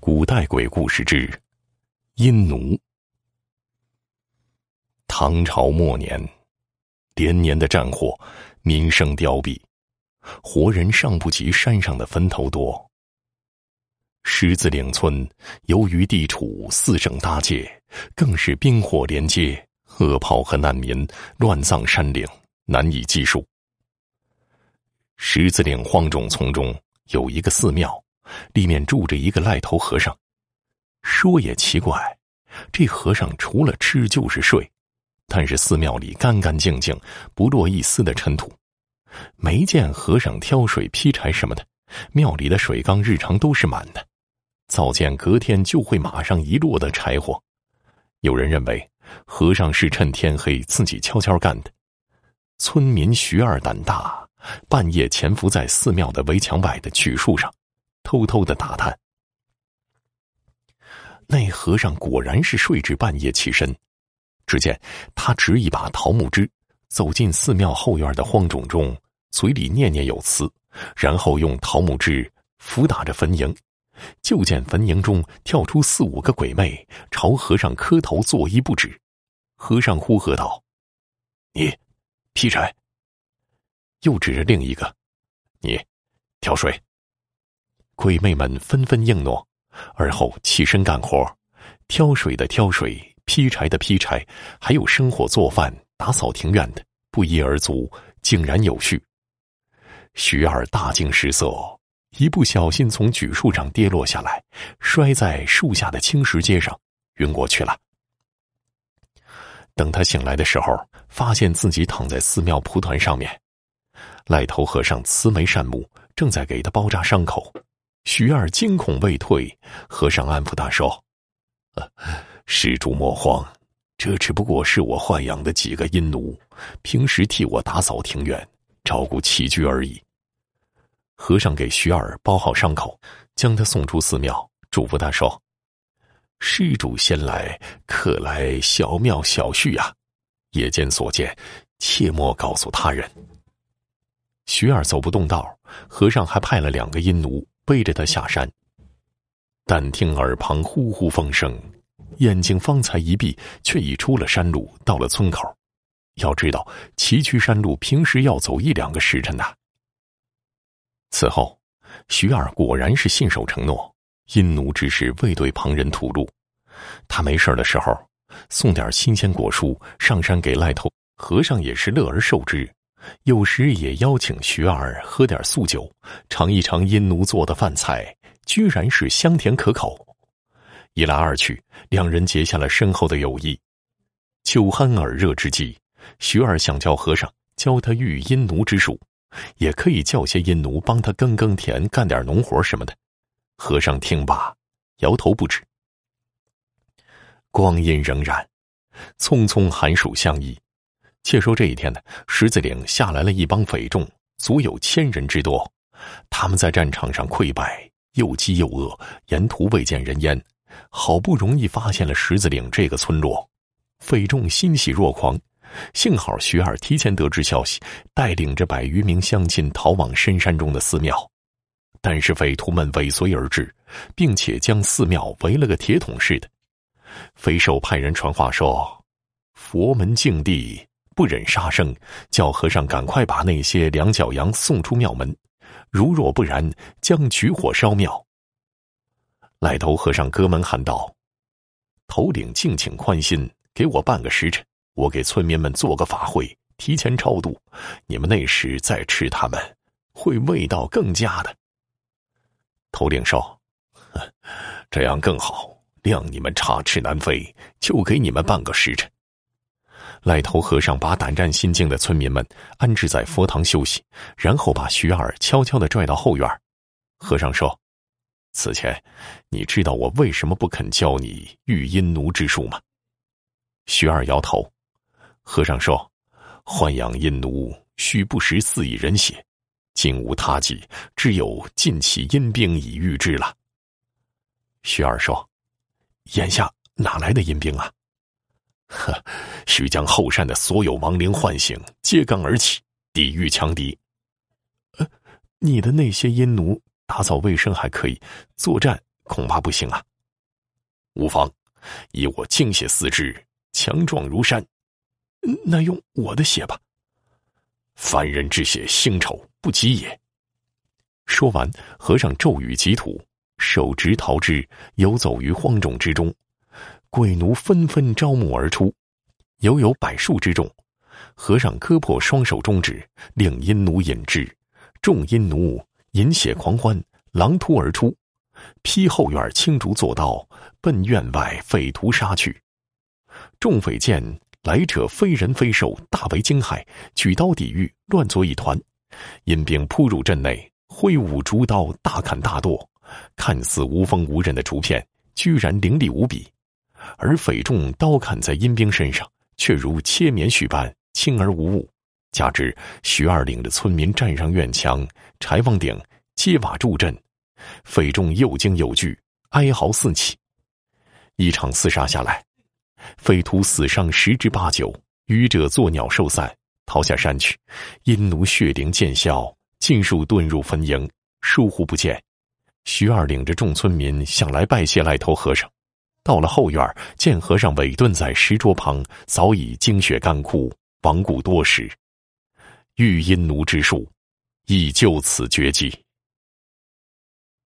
古代鬼故事之阴奴。唐朝末年，连年的战火，民生凋敝，活人尚不及山上的坟头多。狮子岭村由于地处四省大界，更是兵火连接，恶炮和难民乱葬山岭，难以计数。狮子岭荒冢丛中有一个寺庙。里面住着一个赖头和尚。说也奇怪，这和尚除了吃就是睡，但是寺庙里干干净净，不落一丝的尘土，没见和尚挑水劈柴什么的。庙里的水缸日常都是满的，早见隔天就会马上一落的柴火。有人认为和尚是趁天黑自己悄悄干的。村民徐二胆大，半夜潜伏在寺庙的围墙外的榉树上。偷偷的打探，那和尚果然是睡至半夜起身。只见他执一把桃木枝，走进寺庙后院的荒冢中，嘴里念念有词，然后用桃木枝拂打着坟茔。就见坟茔中跳出四五个鬼魅，朝和尚磕头作揖不止。和尚呼喝道：“你劈柴。”又指着另一个：“你挑水。”鬼魅们纷纷应诺，而后起身干活，挑水的挑水，劈柴的劈柴，还有生火做饭、打扫庭院的，不一而足，井然有序。徐二大惊失色，一不小心从榉树上跌落下来，摔在树下的青石阶上，晕过去了。等他醒来的时候，发现自己躺在寺庙蒲团上面，赖头和尚慈眉善目，正在给他包扎伤口。徐二惊恐未退，和尚安抚他说：“施主莫慌，这只不过是我豢养的几个阴奴，平时替我打扫庭院、照顾起居而已。”和尚给徐二包好伤口，将他送出寺庙，嘱咐他说：“施主先来，可来小庙小叙啊，夜间所见，切莫告诉他人。”徐二走不动道，和尚还派了两个阴奴。背着他下山，但听耳旁呼呼风声，眼睛方才一闭，却已出了山路，到了村口。要知道，崎岖山路平时要走一两个时辰的。此后，徐二果然是信守承诺，阴奴之事未对旁人吐露。他没事的时候，送点新鲜果蔬上山给赖头和尚，也是乐而受之。有时也邀请徐二喝点素酒，尝一尝殷奴做的饭菜，居然是香甜可口。一来二去，两人结下了深厚的友谊。酒酣耳热之际，徐二想叫和尚教他育阴奴之术，也可以叫些阴奴帮他耕耕田、干点农活什么的。和尚听罢，摇头不止。光阴荏苒，匆匆寒暑相依。且说这一天呢，狮子岭下来了一帮匪众，足有千人之多。他们在战场上溃败，又饥又饿，沿途未见人烟。好不容易发现了狮子岭这个村落，匪众欣喜若狂。幸好徐二提前得知消息，带领着百余名乡亲逃往深山中的寺庙。但是匪徒们尾随而至，并且将寺庙围了个铁桶似的。匪首派人传话说：“佛门净地。”不忍杀生，叫和尚赶快把那些两脚羊送出庙门。如若不然，将举火烧庙。赖头和尚隔门喊道：“头领敬请宽心，给我半个时辰，我给村民们做个法会，提前超度。你们那时再吃他们，会味道更佳的。”头领说：“这样更好，谅你们插翅难飞，就给你们半个时辰。”赖头和尚把胆战心惊的村民们安置在佛堂休息，然后把徐二悄悄的拽到后院。和尚说：“此前，你知道我为什么不肯教你御阴奴之术吗？”徐二摇头。和尚说：“豢养阴奴需不食四亿人血，今无他计，只有尽起阴兵以御之了。”徐二说：“眼下哪来的阴兵啊？”呵，需将后山的所有亡灵唤醒，揭竿而起，抵御强敌。呃，你的那些阴奴打扫卫生还可以，作战恐怕不行啊。无妨，以我精血四肢，强壮如山。那用我的血吧。凡人之血腥丑不及也。说完，和尚骤雨急土，手执桃枝，游走于荒冢之中。鬼奴纷纷招募而出，犹有百数之众。和尚割破双手中指，令阴奴引之。众阴奴饮血狂欢，狼突而出，劈后院青竹作道，奔院外匪徒杀去。众匪见来者非人非兽，大为惊骇，举刀抵御，乱作一团。阴兵扑入阵内，挥舞竹刀，大砍大剁。看似无锋无刃的竹片，居然凌厉无比；而匪众刀砍在阴兵身上，却如切棉絮般轻而无物。加之徐二岭的村民站上院墙、柴房顶、揭瓦助阵，匪众又惊又惧，哀嚎四起。一场厮杀下来，匪徒死伤十之八九，余者作鸟兽散，逃下山去。阴奴血灵见效，尽数遁入坟茔，疏忽不见。徐二领着众村民想来拜谢赖头和尚，到了后院，见和尚委顿在石桌旁，早已精血干枯，亡故多时。欲阴奴之术，已就此绝迹。